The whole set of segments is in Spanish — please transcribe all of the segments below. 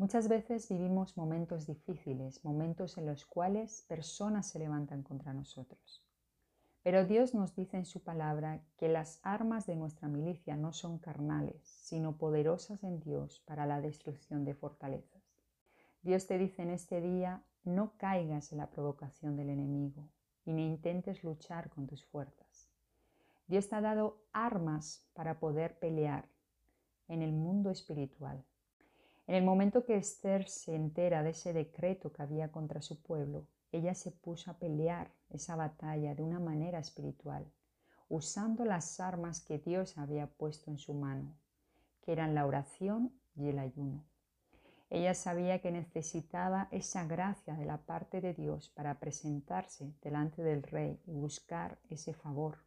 Muchas veces vivimos momentos difíciles, momentos en los cuales personas se levantan contra nosotros. Pero Dios nos dice en su palabra que las armas de nuestra milicia no son carnales, sino poderosas en Dios para la destrucción de fortalezas. Dios te dice en este día, no caigas en la provocación del enemigo y ni intentes luchar con tus fuerzas. Dios te ha dado armas para poder pelear en el mundo espiritual. En el momento que Esther se entera de ese decreto que había contra su pueblo, ella se puso a pelear esa batalla de una manera espiritual, usando las armas que Dios había puesto en su mano, que eran la oración y el ayuno. Ella sabía que necesitaba esa gracia de la parte de Dios para presentarse delante del rey y buscar ese favor.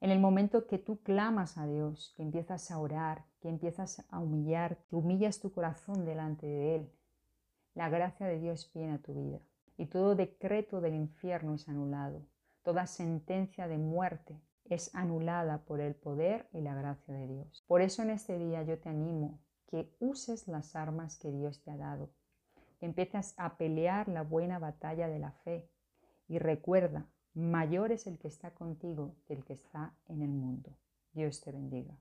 En el momento que tú clamas a Dios, que empiezas a orar, que empiezas a humillar, que humillas tu corazón delante de Él, la gracia de Dios viene a tu vida y todo decreto del infierno es anulado. Toda sentencia de muerte es anulada por el poder y la gracia de Dios. Por eso en este día yo te animo que uses las armas que Dios te ha dado, que empieces a pelear la buena batalla de la fe y recuerda, mayor es el que está contigo que el que está en el mundo. Dios te bendiga.